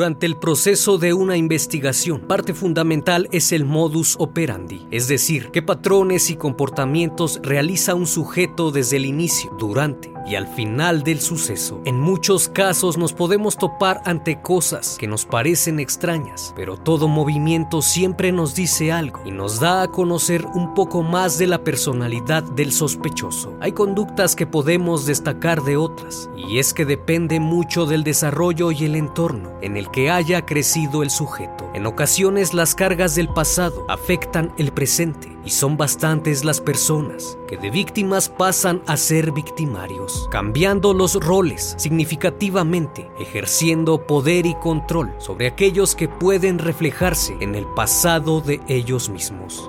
Durante el proceso de una investigación, parte fundamental es el modus operandi, es decir, qué patrones y comportamientos realiza un sujeto desde el inicio, durante y al final del suceso. En muchos casos nos podemos topar ante cosas que nos parecen extrañas, pero todo movimiento siempre nos dice algo y nos da a conocer un poco más de la personalidad del sospechoso. Hay conductas que podemos destacar de otras, y es que depende mucho del desarrollo y el entorno en el que haya crecido el sujeto. En ocasiones las cargas del pasado afectan el presente y son bastantes las personas que de víctimas pasan a ser victimarios, cambiando los roles significativamente, ejerciendo poder y control sobre aquellos que pueden reflejarse en el pasado de ellos mismos.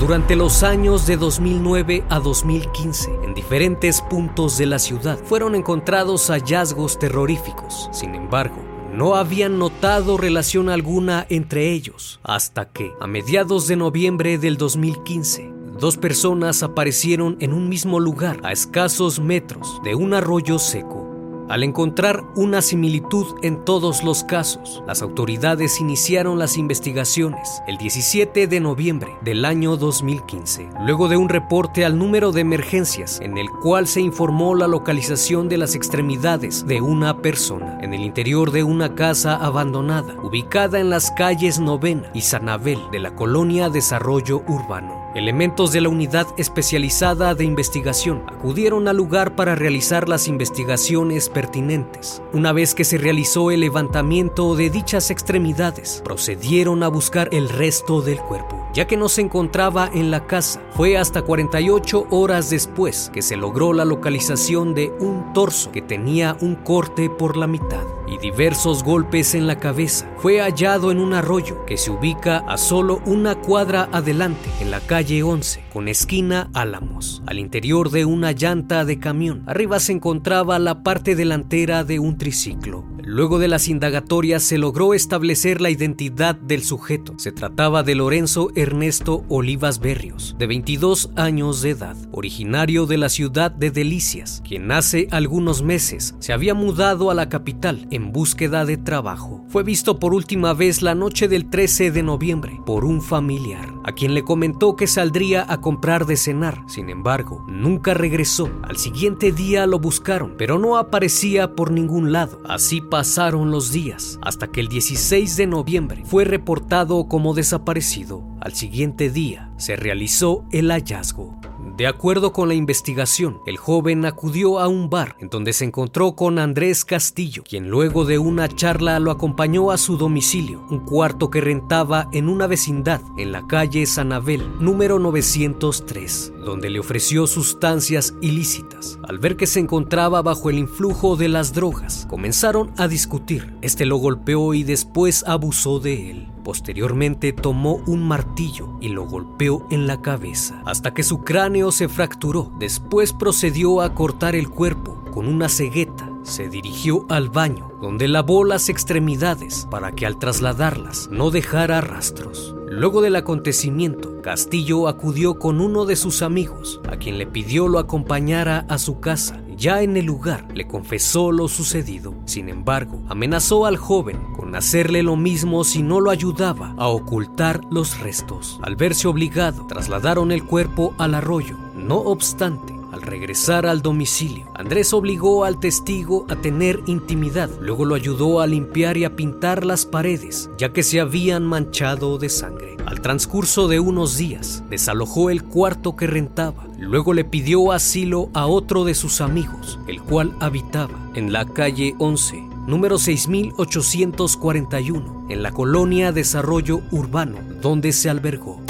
Durante los años de 2009 a 2015, en diferentes puntos de la ciudad fueron encontrados hallazgos terroríficos. Sin embargo, no habían notado relación alguna entre ellos, hasta que, a mediados de noviembre del 2015, dos personas aparecieron en un mismo lugar a escasos metros de un arroyo seco. Al encontrar una similitud en todos los casos, las autoridades iniciaron las investigaciones el 17 de noviembre del año 2015, luego de un reporte al número de emergencias en el cual se informó la localización de las extremidades de una persona en el interior de una casa abandonada, ubicada en las calles Novena y Sanabel de la colonia Desarrollo Urbano. Elementos de la unidad especializada de investigación acudieron al lugar para realizar las investigaciones pertinentes. Una vez que se realizó el levantamiento de dichas extremidades, procedieron a buscar el resto del cuerpo. Ya que no se encontraba en la casa, fue hasta 48 horas después que se logró la localización de un torso que tenía un corte por la mitad y diversos golpes en la cabeza. Fue hallado en un arroyo que se ubica a solo una cuadra adelante, en la calle 11, con esquina Álamos, al interior de una llanta de camión. Arriba se encontraba la parte delantera de un triciclo. Luego de las indagatorias se logró establecer la identidad del sujeto. Se trataba de Lorenzo Ernesto Olivas Berrios, de 22 años de edad, originario de la ciudad de Delicias, quien hace algunos meses se había mudado a la capital en búsqueda de trabajo. Fue visto por última vez la noche del 13 de noviembre por un familiar, a quien le comentó que saldría a comprar de cenar. Sin embargo, nunca regresó. Al siguiente día lo buscaron, pero no aparecía por ningún lado. Así pasaron los días hasta que el 16 de noviembre fue reportado como desaparecido. Al siguiente día se realizó el hallazgo. De acuerdo con la investigación, el joven acudió a un bar en donde se encontró con Andrés Castillo, quien luego de una charla lo acompañó a su domicilio, un cuarto que rentaba en una vecindad en la calle Sanabel, número 903, donde le ofreció sustancias ilícitas. Al ver que se encontraba bajo el influjo de las drogas, comenzaron a discutir. Este lo golpeó y después abusó de él. Posteriormente tomó un martillo y lo golpeó en la cabeza hasta que su cráneo se fracturó. Después procedió a cortar el cuerpo con una cegueta. Se dirigió al baño donde lavó las extremidades para que al trasladarlas no dejara rastros. Luego del acontecimiento, Castillo acudió con uno de sus amigos, a quien le pidió lo acompañara a su casa ya en el lugar le confesó lo sucedido. Sin embargo, amenazó al joven con hacerle lo mismo si no lo ayudaba a ocultar los restos. Al verse obligado, trasladaron el cuerpo al arroyo. No obstante, regresar al domicilio, Andrés obligó al testigo a tener intimidad. Luego lo ayudó a limpiar y a pintar las paredes, ya que se habían manchado de sangre. Al transcurso de unos días, desalojó el cuarto que rentaba. Luego le pidió asilo a otro de sus amigos, el cual habitaba en la calle 11, número 6841, en la colonia Desarrollo Urbano, donde se albergó.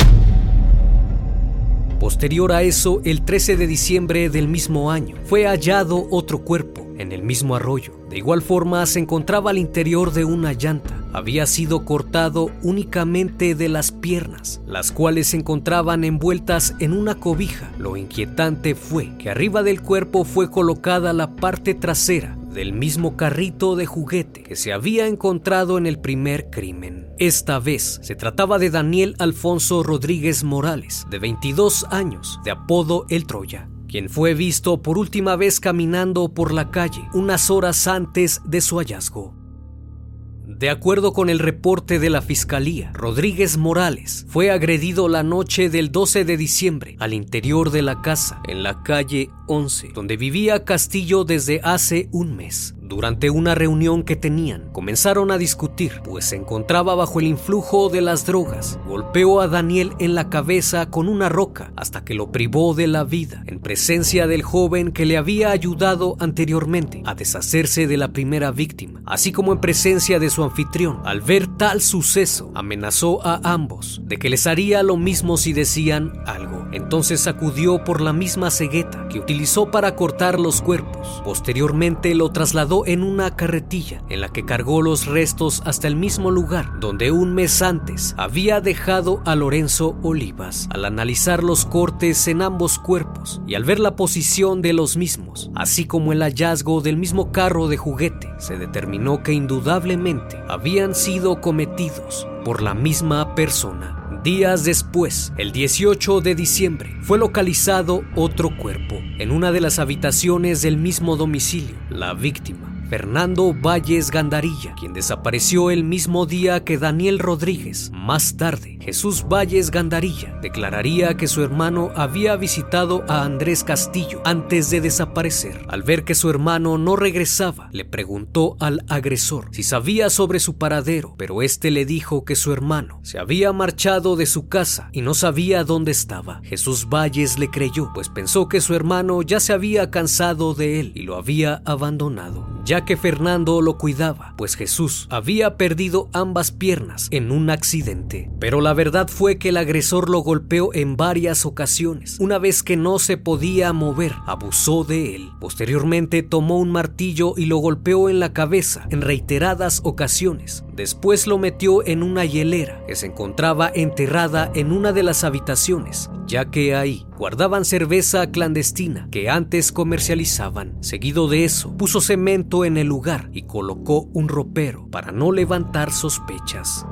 Posterior a eso, el 13 de diciembre del mismo año, fue hallado otro cuerpo en el mismo arroyo. De igual forma, se encontraba al interior de una llanta. Había sido cortado únicamente de las piernas, las cuales se encontraban envueltas en una cobija. Lo inquietante fue que arriba del cuerpo fue colocada la parte trasera del mismo carrito de juguete que se había encontrado en el primer crimen. Esta vez se trataba de Daniel Alfonso Rodríguez Morales, de 22 años, de apodo El Troya, quien fue visto por última vez caminando por la calle unas horas antes de su hallazgo. De acuerdo con el reporte de la Fiscalía, Rodríguez Morales fue agredido la noche del 12 de diciembre al interior de la casa en la calle 11, donde vivía Castillo desde hace un mes. Durante una reunión que tenían, comenzaron a discutir, pues se encontraba bajo el influjo de las drogas. Golpeó a Daniel en la cabeza con una roca hasta que lo privó de la vida, en presencia del joven que le había ayudado anteriormente a deshacerse de la primera víctima, así como en presencia de su anfitrión. Al ver tal suceso, amenazó a ambos de que les haría lo mismo si decían algo. Entonces sacudió por la misma cegueta que utilizó para cortar los cuerpos. Posteriormente lo en una carretilla en la que cargó los restos hasta el mismo lugar donde un mes antes había dejado a Lorenzo Olivas. Al analizar los cortes en ambos cuerpos y al ver la posición de los mismos, así como el hallazgo del mismo carro de juguete, se determinó que indudablemente habían sido cometidos por la misma persona. Días después, el 18 de diciembre, fue localizado otro cuerpo en una de las habitaciones del mismo domicilio. La víctima Fernando Valles Gandarilla, quien desapareció el mismo día que Daniel Rodríguez. Más tarde, Jesús Valles Gandarilla declararía que su hermano había visitado a Andrés Castillo antes de desaparecer. Al ver que su hermano no regresaba, le preguntó al agresor si sabía sobre su paradero, pero este le dijo que su hermano se había marchado de su casa y no sabía dónde estaba. Jesús Valles le creyó, pues pensó que su hermano ya se había cansado de él y lo había abandonado que Fernando lo cuidaba, pues Jesús había perdido ambas piernas en un accidente. Pero la verdad fue que el agresor lo golpeó en varias ocasiones. Una vez que no se podía mover, abusó de él. Posteriormente tomó un martillo y lo golpeó en la cabeza en reiteradas ocasiones. Después lo metió en una hielera que se encontraba enterrada en una de las habitaciones, ya que ahí guardaban cerveza clandestina que antes comercializaban. Seguido de eso, puso cemento en el lugar y colocó un ropero para no levantar sospechas.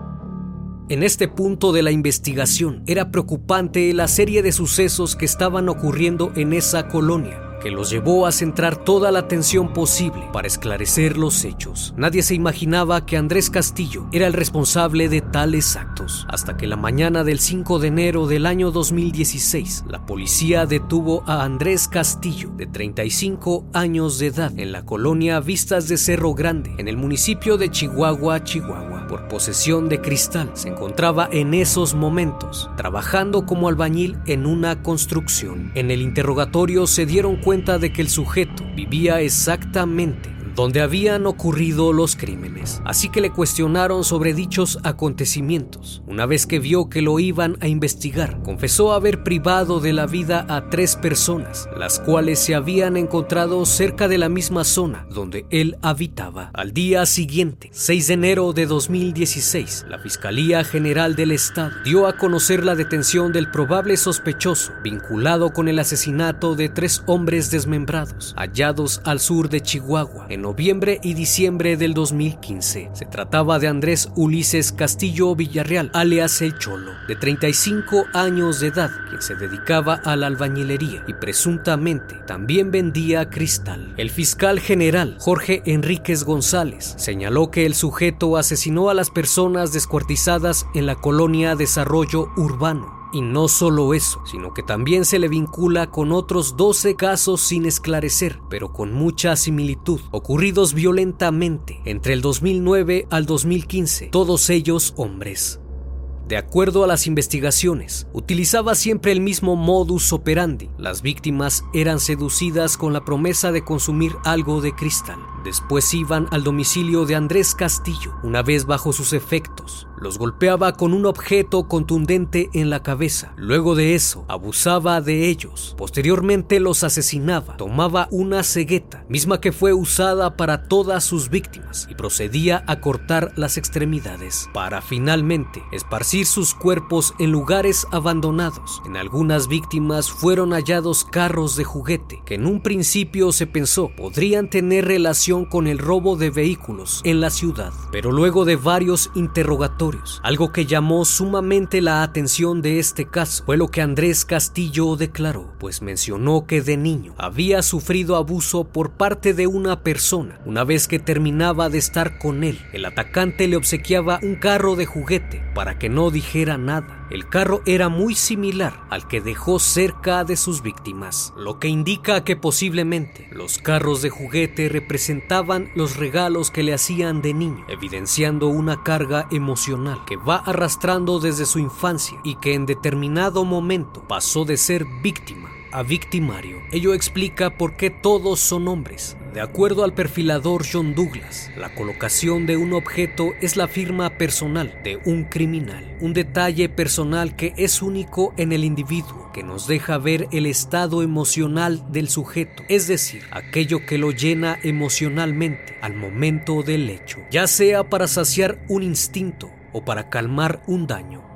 En este punto de la investigación era preocupante la serie de sucesos que estaban ocurriendo en esa colonia que los llevó a centrar toda la atención posible para esclarecer los hechos. Nadie se imaginaba que Andrés Castillo era el responsable de tales actos, hasta que la mañana del 5 de enero del año 2016, la policía detuvo a Andrés Castillo, de 35 años de edad, en la colonia Vistas de Cerro Grande, en el municipio de Chihuahua, Chihuahua, por posesión de cristal. Se encontraba en esos momentos trabajando como albañil en una construcción. En el interrogatorio se dieron cuenta de que el sujeto vivía exactamente donde habían ocurrido los crímenes, así que le cuestionaron sobre dichos acontecimientos. Una vez que vio que lo iban a investigar, confesó haber privado de la vida a tres personas, las cuales se habían encontrado cerca de la misma zona donde él habitaba. Al día siguiente, 6 de enero de 2016, la Fiscalía General del Estado dio a conocer la detención del probable sospechoso vinculado con el asesinato de tres hombres desmembrados hallados al sur de Chihuahua en noviembre y diciembre del 2015. Se trataba de Andrés Ulises Castillo Villarreal, alias El Cholo, de 35 años de edad, quien se dedicaba a la albañilería y presuntamente también vendía cristal. El fiscal general Jorge Enríquez González señaló que el sujeto asesinó a las personas descuartizadas en la colonia Desarrollo Urbano y no solo eso, sino que también se le vincula con otros 12 casos sin esclarecer, pero con mucha similitud, ocurridos violentamente entre el 2009 al 2015, todos ellos hombres. De acuerdo a las investigaciones, utilizaba siempre el mismo modus operandi. Las víctimas eran seducidas con la promesa de consumir algo de cristal. Después iban al domicilio de Andrés Castillo. Una vez bajo sus efectos, los golpeaba con un objeto contundente en la cabeza. Luego de eso, abusaba de ellos. Posteriormente los asesinaba. Tomaba una cegueta, misma que fue usada para todas sus víctimas, y procedía a cortar las extremidades, para finalmente esparcir sus cuerpos en lugares abandonados. En algunas víctimas fueron hallados carros de juguete, que en un principio se pensó podrían tener relación con el robo de vehículos en la ciudad, pero luego de varios interrogatorios, algo que llamó sumamente la atención de este caso fue lo que Andrés Castillo declaró, pues mencionó que de niño había sufrido abuso por parte de una persona. Una vez que terminaba de estar con él, el atacante le obsequiaba un carro de juguete para que no dijera nada. El carro era muy similar al que dejó cerca de sus víctimas, lo que indica que posiblemente los carros de juguete representaban los regalos que le hacían de niño, evidenciando una carga emocional que va arrastrando desde su infancia y que en determinado momento pasó de ser víctima a victimario. Ello explica por qué todos son hombres. De acuerdo al perfilador John Douglas, la colocación de un objeto es la firma personal de un criminal, un detalle personal que es único en el individuo, que nos deja ver el estado emocional del sujeto, es decir, aquello que lo llena emocionalmente al momento del hecho, ya sea para saciar un instinto o para calmar un daño.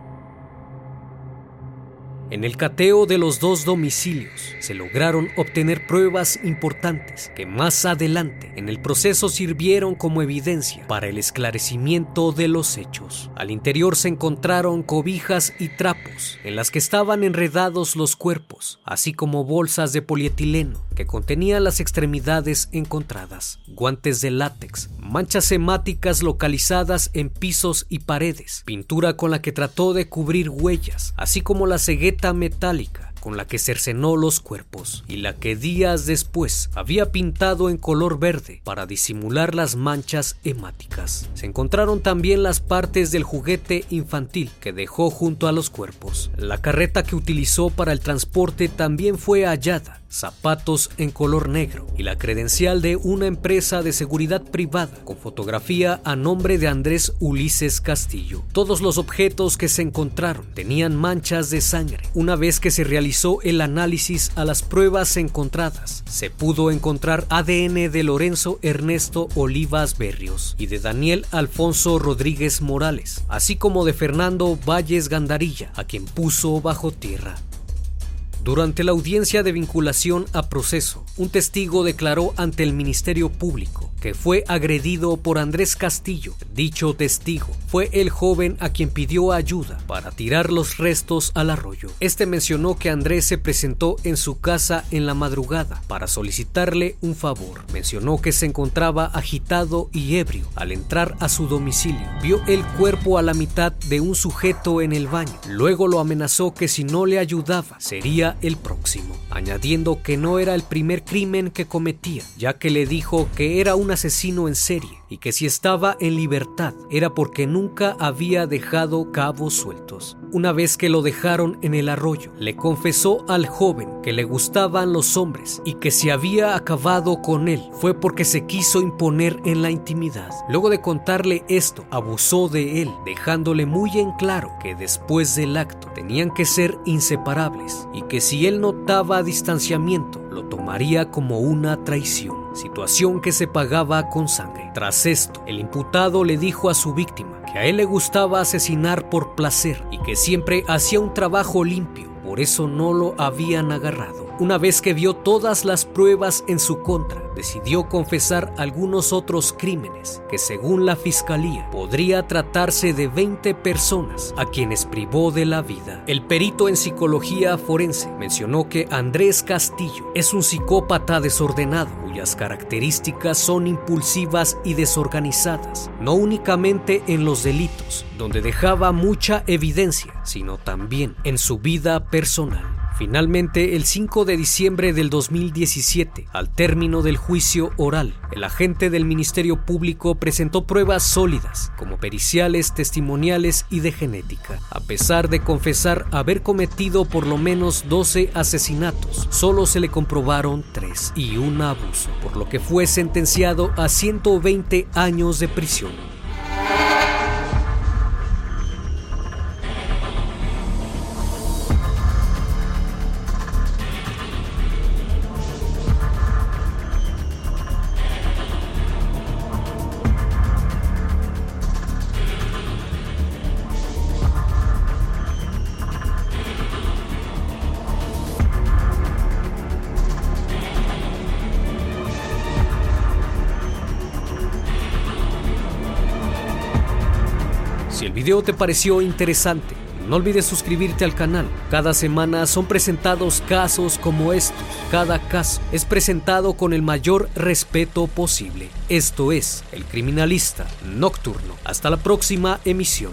En el cateo de los dos domicilios se lograron obtener pruebas importantes que más adelante en el proceso sirvieron como evidencia para el esclarecimiento de los hechos. Al interior se encontraron cobijas y trapos en las que estaban enredados los cuerpos, así como bolsas de polietileno que contenían las extremidades encontradas, guantes de látex, manchas hemáticas localizadas en pisos y paredes, pintura con la que trató de cubrir huellas, así como la cegueta metálica con la que cercenó los cuerpos y la que días después había pintado en color verde para disimular las manchas hemáticas. Se encontraron también las partes del juguete infantil que dejó junto a los cuerpos. La carreta que utilizó para el transporte también fue hallada zapatos en color negro y la credencial de una empresa de seguridad privada con fotografía a nombre de Andrés Ulises Castillo. Todos los objetos que se encontraron tenían manchas de sangre. Una vez que se realizó el análisis a las pruebas encontradas, se pudo encontrar ADN de Lorenzo Ernesto Olivas Berrios y de Daniel Alfonso Rodríguez Morales, así como de Fernando Valles Gandarilla, a quien puso bajo tierra. Durante la audiencia de vinculación a proceso, un testigo declaró ante el Ministerio Público que fue agredido por Andrés Castillo. Dicho testigo fue el joven a quien pidió ayuda para tirar los restos al arroyo. Este mencionó que Andrés se presentó en su casa en la madrugada para solicitarle un favor. Mencionó que se encontraba agitado y ebrio al entrar a su domicilio. Vio el cuerpo a la mitad de un sujeto en el baño. Luego lo amenazó que si no le ayudaba sería el próximo, añadiendo que no era el primer crimen que cometía, ya que le dijo que era un asesino en serie y que si estaba en libertad era porque nunca había dejado cabos sueltos. Una vez que lo dejaron en el arroyo, le confesó al joven que le gustaban los hombres y que si había acabado con él fue porque se quiso imponer en la intimidad. Luego de contarle esto, abusó de él, dejándole muy en claro que después del acto tenían que ser inseparables y que si él notaba distanciamiento, lo tomaría como una traición situación que se pagaba con sangre. Tras esto, el imputado le dijo a su víctima que a él le gustaba asesinar por placer y que siempre hacía un trabajo limpio, por eso no lo habían agarrado. Una vez que vio todas las pruebas en su contra, decidió confesar algunos otros crímenes que según la fiscalía podría tratarse de 20 personas a quienes privó de la vida. El perito en psicología forense mencionó que Andrés Castillo es un psicópata desordenado cuyas características son impulsivas y desorganizadas, no únicamente en los delitos, donde dejaba mucha evidencia, sino también en su vida personal. Finalmente, el 5 de diciembre del 2017, al término del juicio oral, el agente del Ministerio Público presentó pruebas sólidas, como periciales, testimoniales y de genética. A pesar de confesar haber cometido por lo menos 12 asesinatos, solo se le comprobaron 3 y un abuso, por lo que fue sentenciado a 120 años de prisión. Video te pareció interesante, no olvides suscribirte al canal. Cada semana son presentados casos como estos. Cada caso es presentado con el mayor respeto posible. Esto es El Criminalista Nocturno. Hasta la próxima emisión.